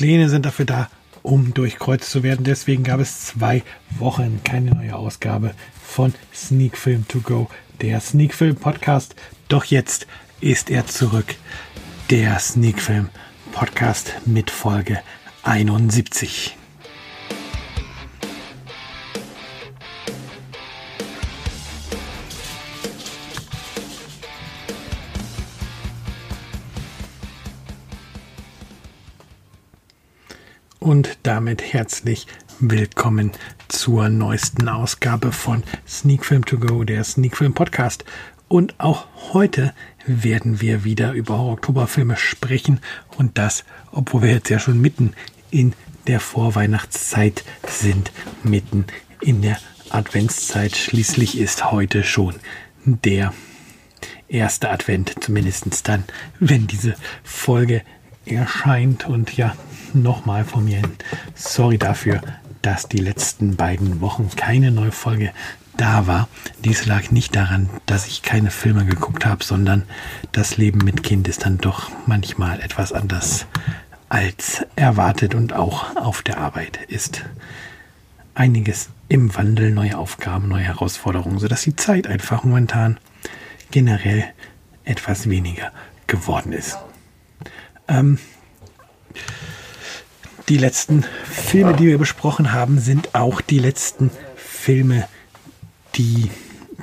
Pläne sind dafür da, um durchkreuzt zu werden. Deswegen gab es zwei Wochen keine neue Ausgabe von Sneak Film To Go, der Sneak Film Podcast. Doch jetzt ist er zurück. Der Sneak Film Podcast mit Folge 71. Und damit herzlich willkommen zur neuesten Ausgabe von Sneak Film To Go, der Sneak Film Podcast. Und auch heute werden wir wieder über Oktoberfilme sprechen. Und das, obwohl wir jetzt ja schon mitten in der Vorweihnachtszeit sind, mitten in der Adventszeit. Schließlich ist heute schon der erste Advent, zumindest dann, wenn diese Folge erscheint. Und ja, nochmal von mir hin. Sorry dafür, dass die letzten beiden Wochen keine neue Folge da war. Dies lag nicht daran, dass ich keine Filme geguckt habe, sondern das Leben mit Kind ist dann doch manchmal etwas anders als erwartet und auch auf der Arbeit ist einiges im Wandel, neue Aufgaben, neue Herausforderungen, sodass die Zeit einfach momentan generell etwas weniger geworden ist. Ähm, die letzten Filme, die wir besprochen haben, sind auch die letzten Filme, die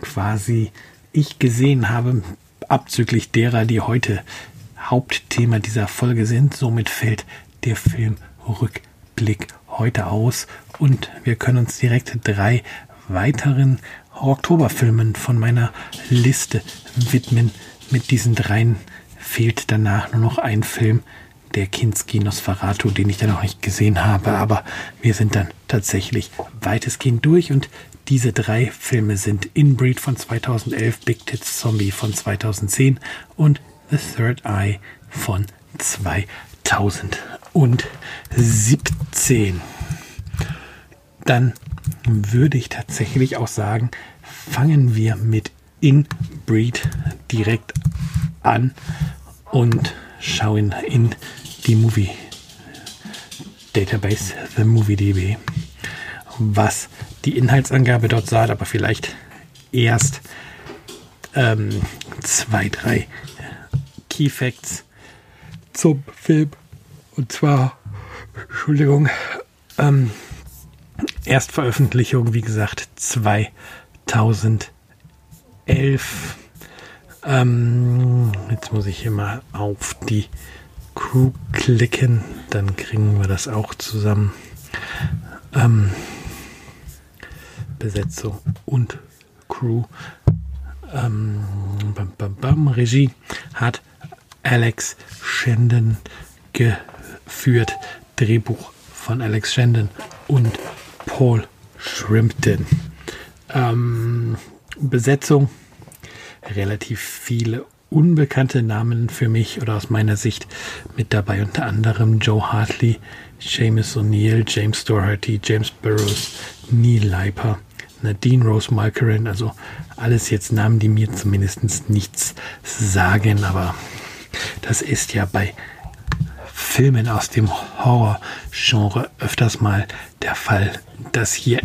quasi ich gesehen habe, abzüglich derer, die heute Hauptthema dieser Folge sind. Somit fällt der Filmrückblick heute aus und wir können uns direkt drei weiteren Oktoberfilmen von meiner Liste widmen. Mit diesen dreien fehlt danach nur noch ein Film, der Kinski Nosferatu, den ich dann noch nicht gesehen habe, aber wir sind dann tatsächlich weitestgehend durch und diese drei Filme sind Inbreed von 2011, Big Tits Zombie von 2010 und The Third Eye von 2017. Dann würde ich tatsächlich auch sagen, fangen wir mit Inbreed direkt an und schauen in die Movie Database, the MovieDB, was die Inhaltsangabe dort sagt, aber vielleicht erst ähm, zwei, drei Key Facts zum Film. Und zwar, Entschuldigung, ähm, Erstveröffentlichung, wie gesagt, 2011. Ähm, jetzt muss ich hier mal auf die Crew klicken, dann kriegen wir das auch zusammen. Ähm, Besetzung und Crew. Ähm, bam, bam, bam. Regie hat Alex Shandon geführt. Drehbuch von Alex Shandon und Paul Shrimpton. Ähm, Besetzung. Relativ viele unbekannte Namen für mich oder aus meiner Sicht mit dabei, unter anderem Joe Hartley, Seamus O'Neill, James Doherty, James Burroughs, Neil Leiper, Nadine Rose Malkerin, also alles jetzt Namen, die mir zumindest nichts sagen, aber das ist ja bei Filmen aus dem Horror-Genre öfters mal der Fall, dass hier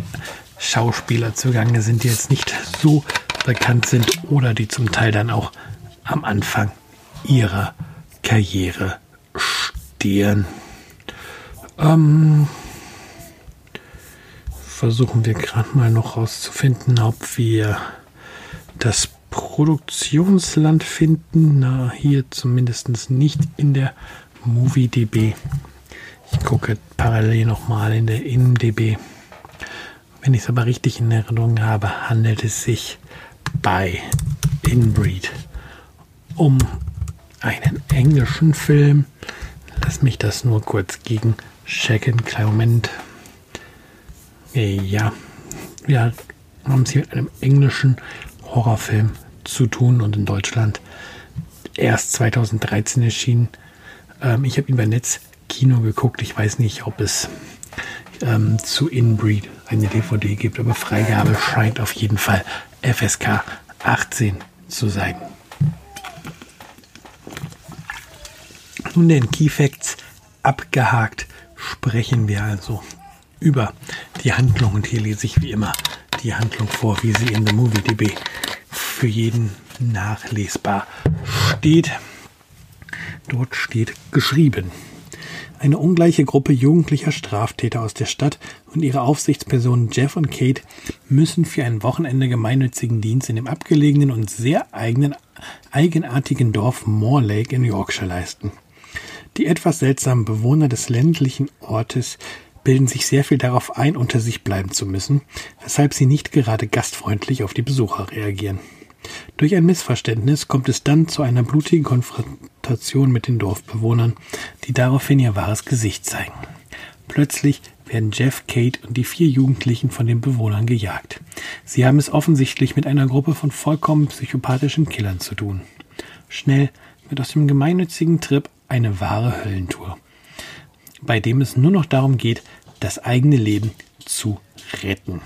Schauspieler zugange sind, die jetzt nicht so bekannt sind oder die zum Teil dann auch am Anfang ihrer Karriere stehen. Ähm, versuchen wir gerade mal noch rauszufinden, ob wir das Produktionsland finden. Na, hier zumindest nicht in der MovieDB. Ich gucke parallel nochmal in der InDB. Wenn ich es aber richtig in Erinnerung habe, handelt es sich bei Inbreed um einen englischen Film. Lass mich das nur kurz gegen checken. Kleinen Moment. Ja, wir haben es hier mit einem englischen Horrorfilm zu tun und in Deutschland erst 2013 erschienen. Ähm, ich habe ihn bei Netzkino geguckt. Ich weiß nicht, ob es ähm, zu Inbreed eine DVD gibt, aber Freigabe scheint auf jeden Fall FSK 18 zu sein. Nun den Key Facts abgehakt, sprechen wir also über die Handlung. Und hier lese ich wie immer die Handlung vor, wie sie in der MovieDB für jeden nachlesbar steht. Dort steht geschrieben. Eine ungleiche Gruppe jugendlicher Straftäter aus der Stadt und ihre Aufsichtspersonen Jeff und Kate müssen für ein Wochenende gemeinnützigen Dienst in dem abgelegenen und sehr eigenen, eigenartigen Dorf Moor Lake in Yorkshire leisten. Die etwas seltsamen Bewohner des ländlichen Ortes bilden sich sehr viel darauf ein, unter sich bleiben zu müssen, weshalb sie nicht gerade gastfreundlich auf die Besucher reagieren. Durch ein Missverständnis kommt es dann zu einer blutigen Konfrontation mit den Dorfbewohnern, die daraufhin ihr wahres Gesicht zeigen. Plötzlich werden Jeff, Kate und die vier Jugendlichen von den Bewohnern gejagt. Sie haben es offensichtlich mit einer Gruppe von vollkommen psychopathischen Killern zu tun. Schnell wird aus dem gemeinnützigen Trip eine wahre Höllentour, bei dem es nur noch darum geht, das eigene Leben zu retten.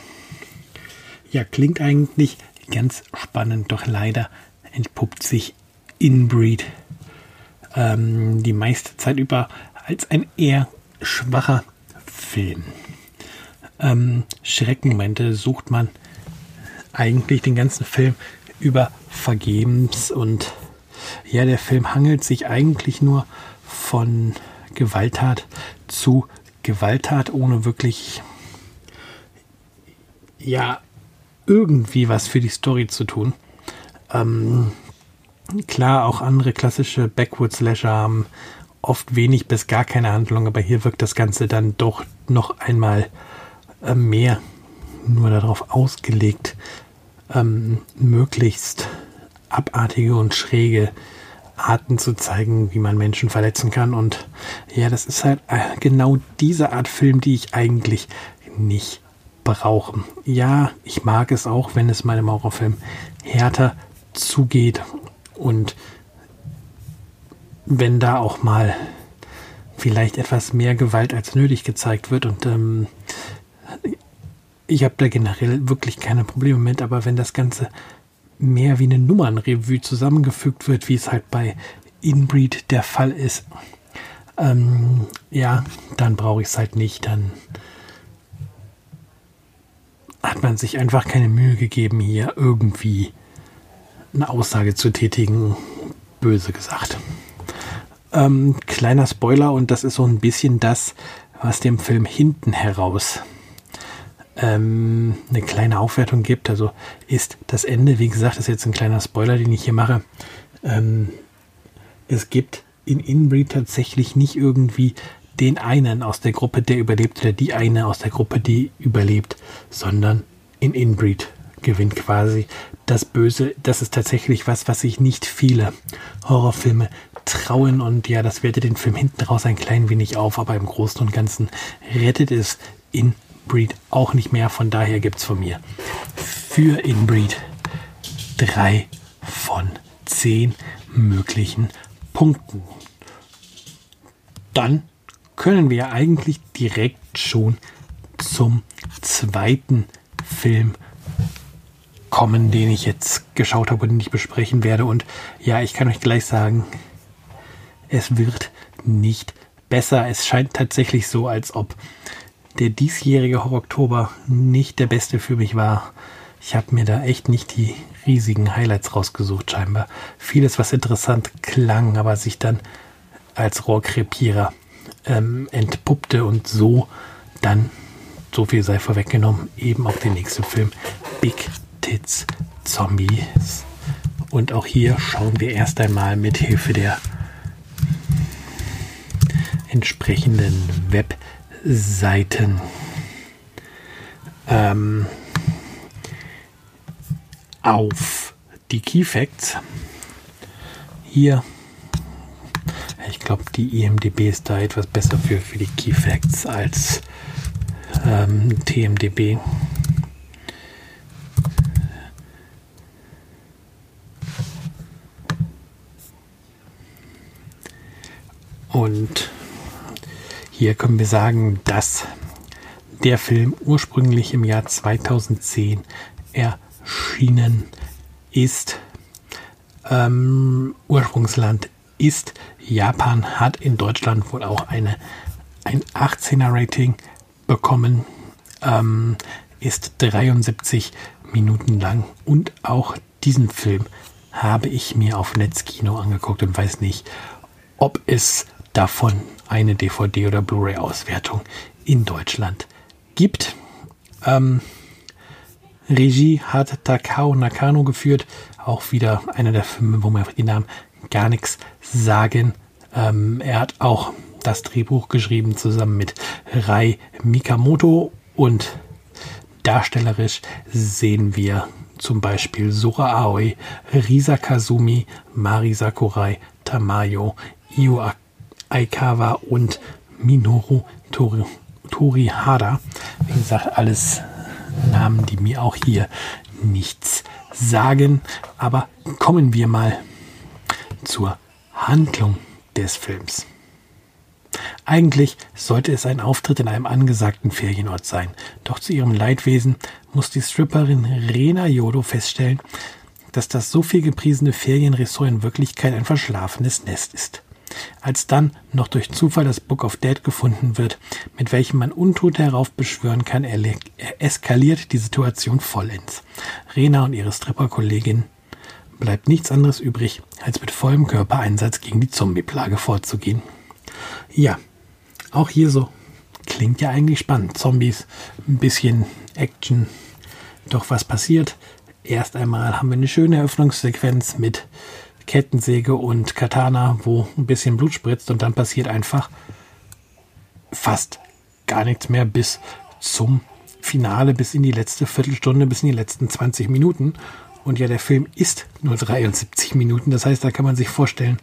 Ja, klingt eigentlich ganz spannend, doch leider entpuppt sich Inbreed ähm, die meiste Zeit über als ein eher schwacher Film. Ähm, Schreckmomente sucht man eigentlich den ganzen Film über vergebens und ja, der Film hangelt sich eigentlich nur von Gewalttat zu Gewalttat, ohne wirklich ja irgendwie was für die Story zu tun. Ähm, klar, auch andere klassische Backwoods-Slasher haben oft wenig bis gar keine Handlung, aber hier wirkt das Ganze dann doch noch einmal äh, mehr nur darauf ausgelegt, ähm, möglichst abartige und schräge Arten zu zeigen, wie man Menschen verletzen kann. Und ja, das ist halt äh, genau diese Art Film, die ich eigentlich nicht brauchen. Ja, ich mag es auch, wenn es meinem Horrorfilm härter zugeht und wenn da auch mal vielleicht etwas mehr Gewalt als nötig gezeigt wird und ähm, ich habe da generell wirklich keine Probleme mit, aber wenn das Ganze mehr wie eine Nummernrevue zusammengefügt wird, wie es halt bei Inbreed der Fall ist, ähm, ja, dann brauche ich es halt nicht. Dann hat man sich einfach keine Mühe gegeben, hier irgendwie eine Aussage zu tätigen, böse gesagt. Ähm, kleiner Spoiler, und das ist so ein bisschen das, was dem Film hinten heraus ähm, eine kleine Aufwertung gibt. Also ist das Ende, wie gesagt, das ist jetzt ein kleiner Spoiler, den ich hier mache. Ähm, es gibt in Inbreed tatsächlich nicht irgendwie den einen aus der Gruppe, der überlebt, oder die eine aus der Gruppe, die überlebt, sondern in Inbreed gewinnt quasi das Böse. Das ist tatsächlich was, was sich nicht viele Horrorfilme trauen und ja, das wertet den Film hinten raus ein klein wenig auf, aber im Großen und Ganzen rettet es Inbreed auch nicht mehr. Von daher gibt es von mir für Inbreed drei von zehn möglichen Punkten. Dann können wir eigentlich direkt schon zum zweiten Film kommen, den ich jetzt geschaut habe und den ich besprechen werde. Und ja, ich kann euch gleich sagen, es wird nicht besser. Es scheint tatsächlich so, als ob der diesjährige Horror-Oktober nicht der beste für mich war. Ich habe mir da echt nicht die riesigen Highlights rausgesucht, scheinbar. Vieles, was interessant klang, aber sich dann als Rohrkrepierer ähm, entpuppte und so dann, so viel sei vorweggenommen, eben auch den nächsten Film Big Tits Zombies. Und auch hier schauen wir erst einmal mit Hilfe der entsprechenden Webseiten ähm, auf die Key Facts. Hier glaube, die IMDB ist da etwas besser für, für die Key Facts als ähm, TMDB. Und hier können wir sagen, dass der Film ursprünglich im Jahr 2010 erschienen ist. Ähm, Ursprungsland ist, Japan hat in Deutschland wohl auch eine, ein 18er Rating bekommen, ähm, ist 73 Minuten lang und auch diesen Film habe ich mir auf Netzkino angeguckt und weiß nicht, ob es davon eine DVD- oder Blu-ray-Auswertung in Deutschland gibt. Ähm, Regie hat Takao Nakano geführt. Auch wieder einer der Filme, wo mir die Namen gar nichts sagen. Ähm, er hat auch das Drehbuch geschrieben zusammen mit Rai Mikamoto und darstellerisch sehen wir zum Beispiel Sora Aoi, Risa Kazumi, Mari Sakurai, Tamayo, Io Aikawa und Minoru Tori, Torihara. Wie gesagt, alles Namen, die mir auch hier nichts sagen. Aber kommen wir mal zur Handlung des Films. Eigentlich sollte es ein Auftritt in einem angesagten Ferienort sein, doch zu ihrem Leidwesen muss die Stripperin Rena Yodo feststellen, dass das so viel gepriesene Ferienressort in Wirklichkeit ein verschlafenes Nest ist. Als dann noch durch Zufall das Book of Dead gefunden wird, mit welchem man Untote heraufbeschwören kann, eskaliert die Situation vollends. Rena und ihre Stripper-Kollegin bleibt nichts anderes übrig, als mit vollem Körpereinsatz gegen die Zombie-Plage vorzugehen. Ja, auch hier so. Klingt ja eigentlich spannend. Zombies, ein bisschen Action. Doch was passiert? Erst einmal haben wir eine schöne Eröffnungssequenz mit Kettensäge und Katana, wo ein bisschen Blut spritzt und dann passiert einfach fast gar nichts mehr bis zum Finale, bis in die letzte Viertelstunde, bis in die letzten 20 Minuten. Und ja, der Film ist nur 73 Minuten. Das heißt, da kann man sich vorstellen,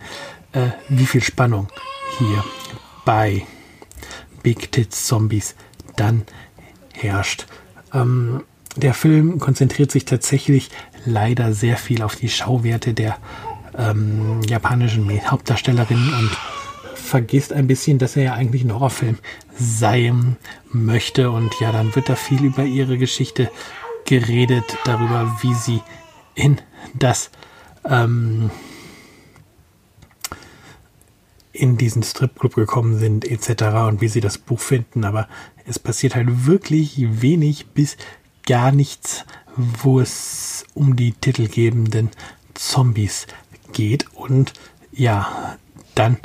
äh, wie viel Spannung hier bei Big Tits Zombies dann herrscht. Ähm, der Film konzentriert sich tatsächlich leider sehr viel auf die Schauwerte der ähm, japanischen Hauptdarstellerin und vergisst ein bisschen, dass er ja eigentlich ein Horrorfilm sein möchte. Und ja, dann wird da viel über ihre Geschichte geredet, darüber, wie sie in das ähm, in diesen Stripclub gekommen sind etc. und wie sie das Buch finden. Aber es passiert halt wirklich wenig bis gar nichts, wo es um die titelgebenden Zombies geht. Und ja, dann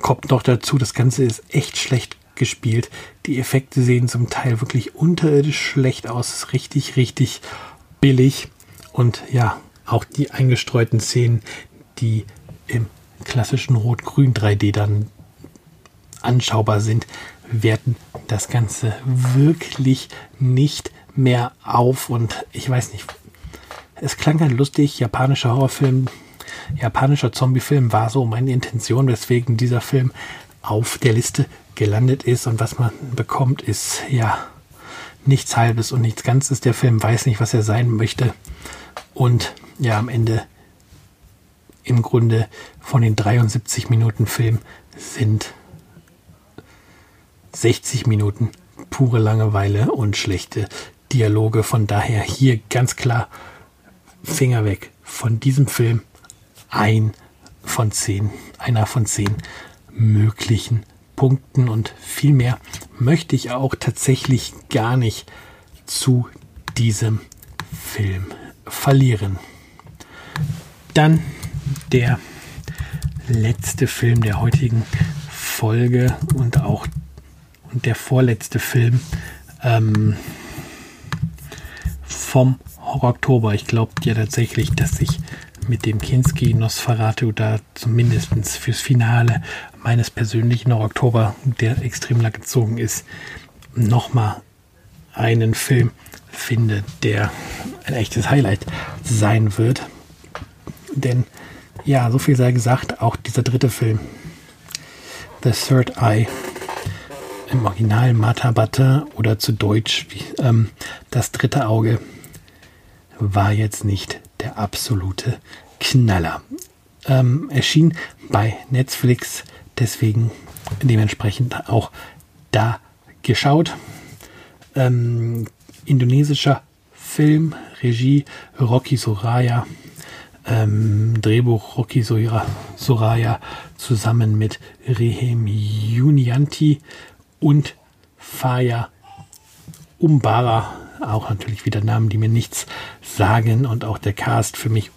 kommt noch dazu, das Ganze ist echt schlecht gespielt. Die Effekte sehen zum Teil wirklich unterirdisch schlecht aus. Ist richtig, richtig billig. Und ja, auch die eingestreuten Szenen, die im klassischen Rot-Grün 3D dann anschaubar sind, werten das Ganze wirklich nicht mehr auf. Und ich weiß nicht, es klang halt lustig, japanischer Horrorfilm, japanischer Zombiefilm war so meine Intention, weswegen dieser Film auf der Liste gelandet ist. Und was man bekommt, ist ja nichts Halbes und nichts Ganzes. Der Film weiß nicht, was er sein möchte. Und ja, am Ende im Grunde von den 73 Minuten Film sind 60 Minuten pure Langeweile und schlechte Dialoge. Von daher hier ganz klar Finger weg von diesem Film. Ein von zehn, einer von zehn möglichen Punkten und viel mehr möchte ich auch tatsächlich gar nicht zu diesem Film verlieren. Dann der letzte Film der heutigen Folge und auch und der vorletzte Film ähm, vom Oktober. Ich glaube ja tatsächlich, dass ich mit dem Kinski Nosferatu da zumindest fürs Finale meines persönlichen Oktober, der extrem lang gezogen ist, nochmal einen Film finde, der ein echtes Highlight sein wird. Denn ja, so viel sei gesagt, auch dieser dritte Film, The Third Eye, im Original Matabata oder zu Deutsch wie, ähm, das dritte Auge, war jetzt nicht der absolute Knaller. Ähm, erschien bei Netflix, deswegen dementsprechend auch da geschaut. Ähm, indonesischer Film, Regie Rocky Soraya, ähm, Drehbuch Rocky Soraya zusammen mit Rehem Junianti und Faya Umbara. Auch natürlich wieder Namen, die mir nichts sagen. Und auch der Cast für mich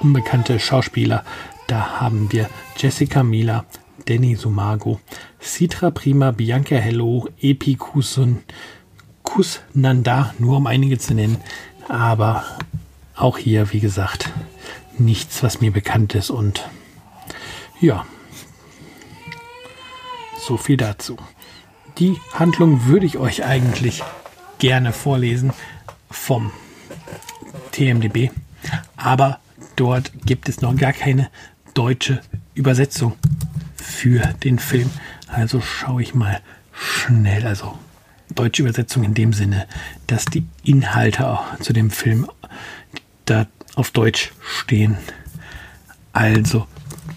unbekannte Schauspieler. Da haben wir Jessica Mila, Danny Sumago, Citra Prima, Bianca Hello, Epi Kusun, Kusnanda, nur um einige zu nennen. Aber auch hier, wie gesagt, nichts, was mir bekannt ist. Und ja, so viel dazu. Die Handlung würde ich euch eigentlich gerne vorlesen vom TMDB, aber dort gibt es noch gar keine deutsche Übersetzung für den Film. Also schaue ich mal schnell, also deutsche Übersetzung in dem Sinne, dass die Inhalte zu dem Film da auf Deutsch stehen. Also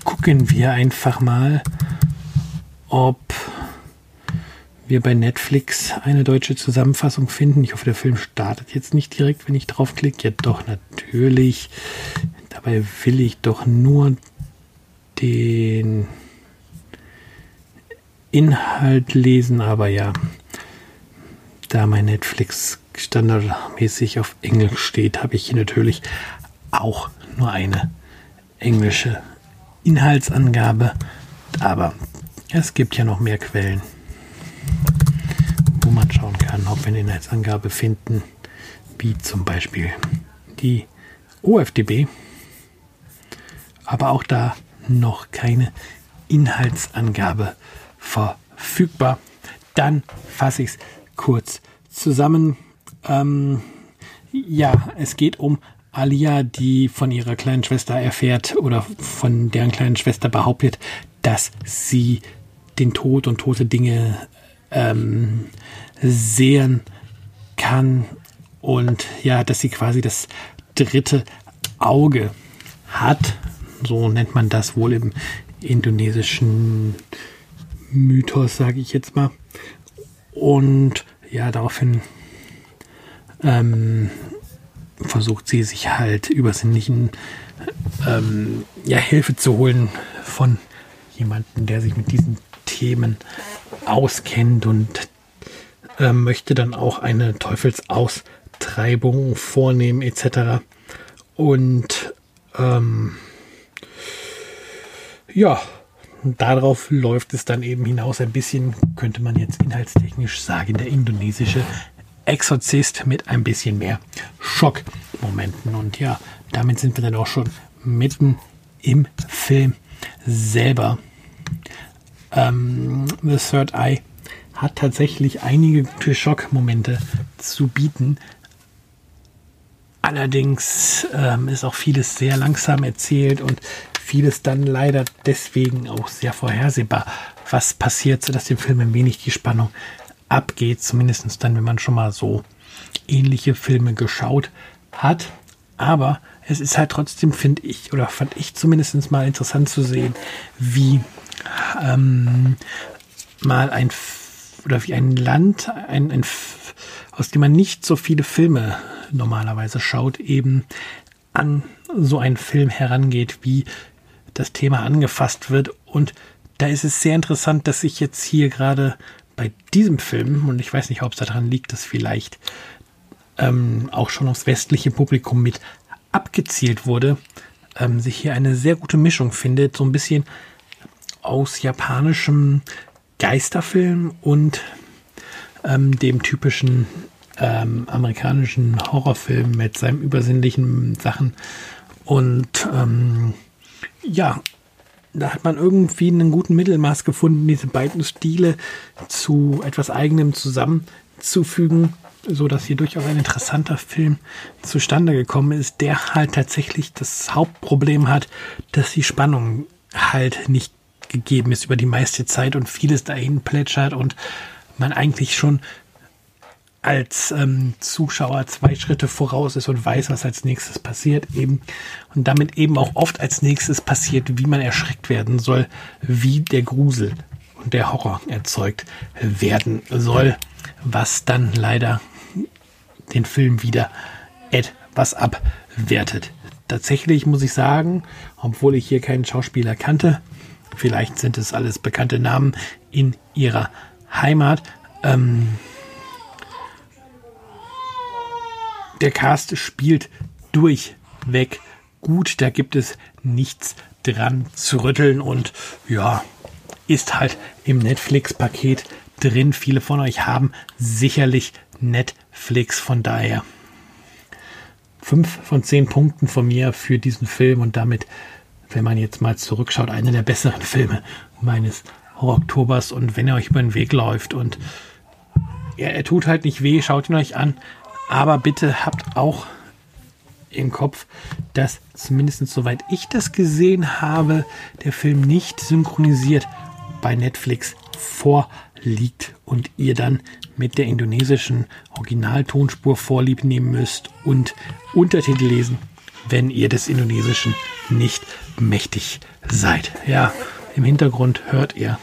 gucken wir einfach mal, ob wir bei Netflix eine deutsche Zusammenfassung finden. Ich hoffe, der Film startet jetzt nicht direkt, wenn ich draufklicke. Ja, doch, natürlich. Dabei will ich doch nur den Inhalt lesen, aber ja, da mein Netflix standardmäßig auf Englisch steht, habe ich hier natürlich auch nur eine englische Inhaltsangabe. Aber es gibt ja noch mehr Quellen, wo man schauen kann, ob wir eine Inhaltsangabe finden, wie zum Beispiel die OFDB. Aber auch da noch keine Inhaltsangabe verfügbar. Dann fasse ich es kurz zusammen. Ähm, ja, es geht um Alia, die von ihrer kleinen Schwester erfährt oder von deren kleinen Schwester behauptet, dass sie den Tod und tote Dinge ähm, sehen kann und ja, dass sie quasi das dritte Auge hat. So nennt man das wohl im indonesischen Mythos, sage ich jetzt mal. Und ja, daraufhin ähm, versucht sie sich halt übersinnlichen ähm, ja, Hilfe zu holen von jemandem, der sich mit diesen Themen auskennt und äh, möchte dann auch eine Teufelsaustreibung vornehmen etc. Und ähm, ja, darauf läuft es dann eben hinaus. Ein bisschen könnte man jetzt inhaltstechnisch sagen, der indonesische Exorzist mit ein bisschen mehr Schockmomenten. Und ja, damit sind wir dann auch schon mitten im Film selber. Ähm, The Third Eye hat tatsächlich einige gute Schockmomente zu bieten. Allerdings ähm, ist auch vieles sehr langsam erzählt und vieles dann leider deswegen auch sehr vorhersehbar, was passiert, sodass dem Film ein wenig die Spannung abgeht. Zumindest dann, wenn man schon mal so ähnliche Filme geschaut hat. Aber es ist halt trotzdem, finde ich, oder fand ich zumindest mal interessant zu sehen, wie ähm, mal ein oder wie ein Land, ein, ein, aus dem man nicht so viele Filme normalerweise schaut, eben an so einen Film herangeht, wie das Thema angefasst wird. Und da ist es sehr interessant, dass ich jetzt hier gerade bei diesem Film, und ich weiß nicht, ob es daran liegt, dass vielleicht ähm, auch schon aufs westliche Publikum mit abgezielt wurde, ähm, sich hier eine sehr gute Mischung findet. So ein bisschen aus japanischem Geisterfilm und ähm, dem typischen ähm, amerikanischen Horrorfilm mit seinen übersinnlichen Sachen. Und ähm, ja, da hat man irgendwie einen guten Mittelmaß gefunden, diese beiden Stile zu etwas eigenem zusammenzufügen, so dass hier durchaus ein interessanter Film zustande gekommen ist, der halt tatsächlich das Hauptproblem hat, dass die Spannung halt nicht gegeben ist über die meiste Zeit und vieles dahin plätschert und man eigentlich schon als ähm, Zuschauer zwei Schritte voraus ist und weiß, was als nächstes passiert eben und damit eben auch oft als nächstes passiert, wie man erschreckt werden soll, wie der Grusel und der Horror erzeugt werden soll, was dann leider den Film wieder etwas abwertet. tatsächlich muss ich sagen, obwohl ich hier keinen Schauspieler kannte, vielleicht sind es alles bekannte Namen in ihrer Heimat. Ähm, der Cast spielt durchweg gut, da gibt es nichts dran zu rütteln. Und ja, ist halt im Netflix-Paket drin. Viele von euch haben sicherlich Netflix, von daher fünf von zehn Punkten von mir für diesen Film. Und damit, wenn man jetzt mal zurückschaut, einer der besseren Filme meines Oktobers und wenn er euch über den Weg läuft und ja, er tut halt nicht weh, schaut ihn euch an, aber bitte habt auch im Kopf, dass zumindest soweit ich das gesehen habe, der Film nicht synchronisiert bei Netflix vorliegt und ihr dann mit der indonesischen Originaltonspur vorlieb nehmen müsst und Untertitel lesen, wenn ihr des Indonesischen nicht mächtig seid. Ja, im Hintergrund hört ihr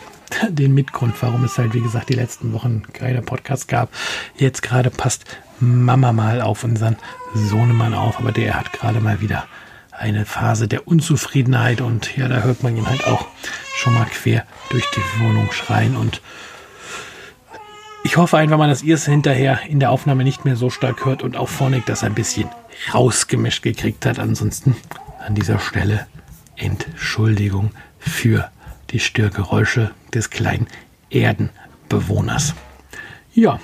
den Mitgrund, warum es halt, wie gesagt, die letzten Wochen keine Podcasts gab. Jetzt gerade passt Mama mal auf unseren Sohnemann auf, aber der hat gerade mal wieder eine Phase der Unzufriedenheit und ja, da hört man ihn halt auch schon mal quer durch die Wohnung schreien und ich hoffe einfach mal, dass ihr es hinterher in der Aufnahme nicht mehr so stark hört und auch Phonic das ein bisschen rausgemischt gekriegt hat. Ansonsten an dieser Stelle Entschuldigung für die Störgeräusche des kleinen Erdenbewohners. Ja,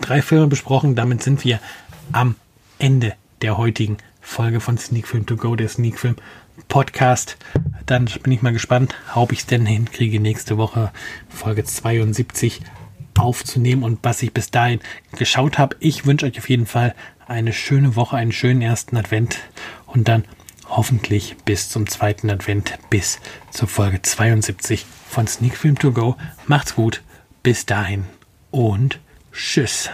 drei Filme besprochen. Damit sind wir am Ende der heutigen Folge von Sneak Film To Go, der Sneak Film Podcast. Dann bin ich mal gespannt, ob ich es denn hinkriege, nächste Woche Folge 72 aufzunehmen und was ich bis dahin geschaut habe. Ich wünsche euch auf jeden Fall eine schöne Woche, einen schönen ersten Advent und dann hoffentlich bis zum zweiten Advent, bis zur Folge 72 von Sneak Film To Go. Macht's gut, bis dahin und tschüss.